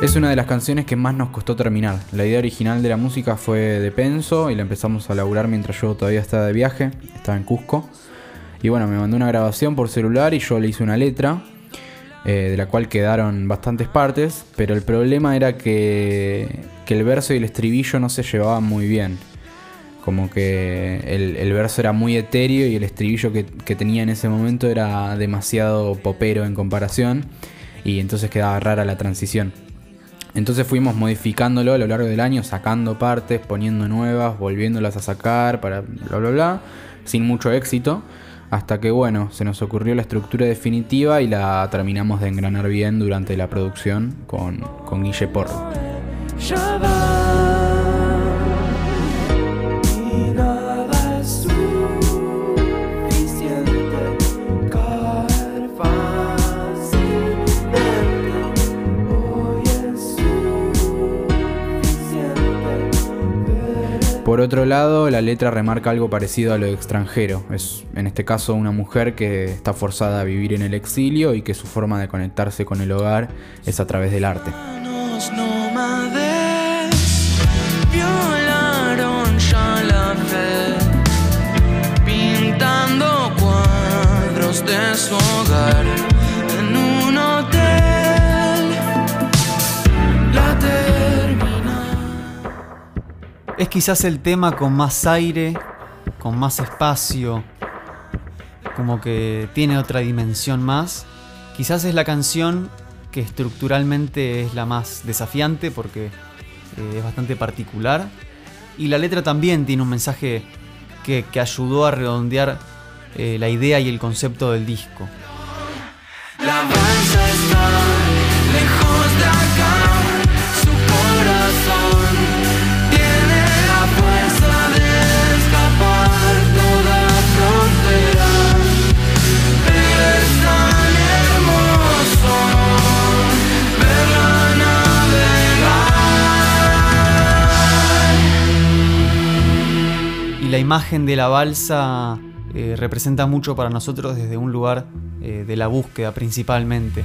Es una de las canciones que más nos costó terminar. La idea original de la música fue de Penso y la empezamos a laburar mientras yo todavía estaba de viaje, estaba en Cusco. Y bueno, me mandó una grabación por celular y yo le hice una letra, eh, de la cual quedaron bastantes partes, pero el problema era que, que el verso y el estribillo no se llevaban muy bien. Como que el, verso era muy etéreo y el estribillo que, que tenía en ese momento era demasiado popero en comparación y entonces quedaba rara la transición. Entonces fuimos modificándolo a lo largo del año, sacando partes, poniendo nuevas, volviéndolas a sacar, para bla bla bla, sin mucho éxito. Hasta que bueno, se nos ocurrió la estructura definitiva y la terminamos de engranar bien durante la producción con, con Guille Porro. Por otro lado, la letra remarca algo parecido a lo extranjero. Es en este caso una mujer que está forzada a vivir en el exilio y que su forma de conectarse con el hogar es a través del arte. de su hogar. Es quizás el tema con más aire, con más espacio, como que tiene otra dimensión más. Quizás es la canción que estructuralmente es la más desafiante porque eh, es bastante particular. Y la letra también tiene un mensaje que, ayudó a redondear eh, la idea y el concepto del disco. La la imagen de la balsa eh, representa mucho para nosotros desde un lugar eh, de la búsqueda principalmente.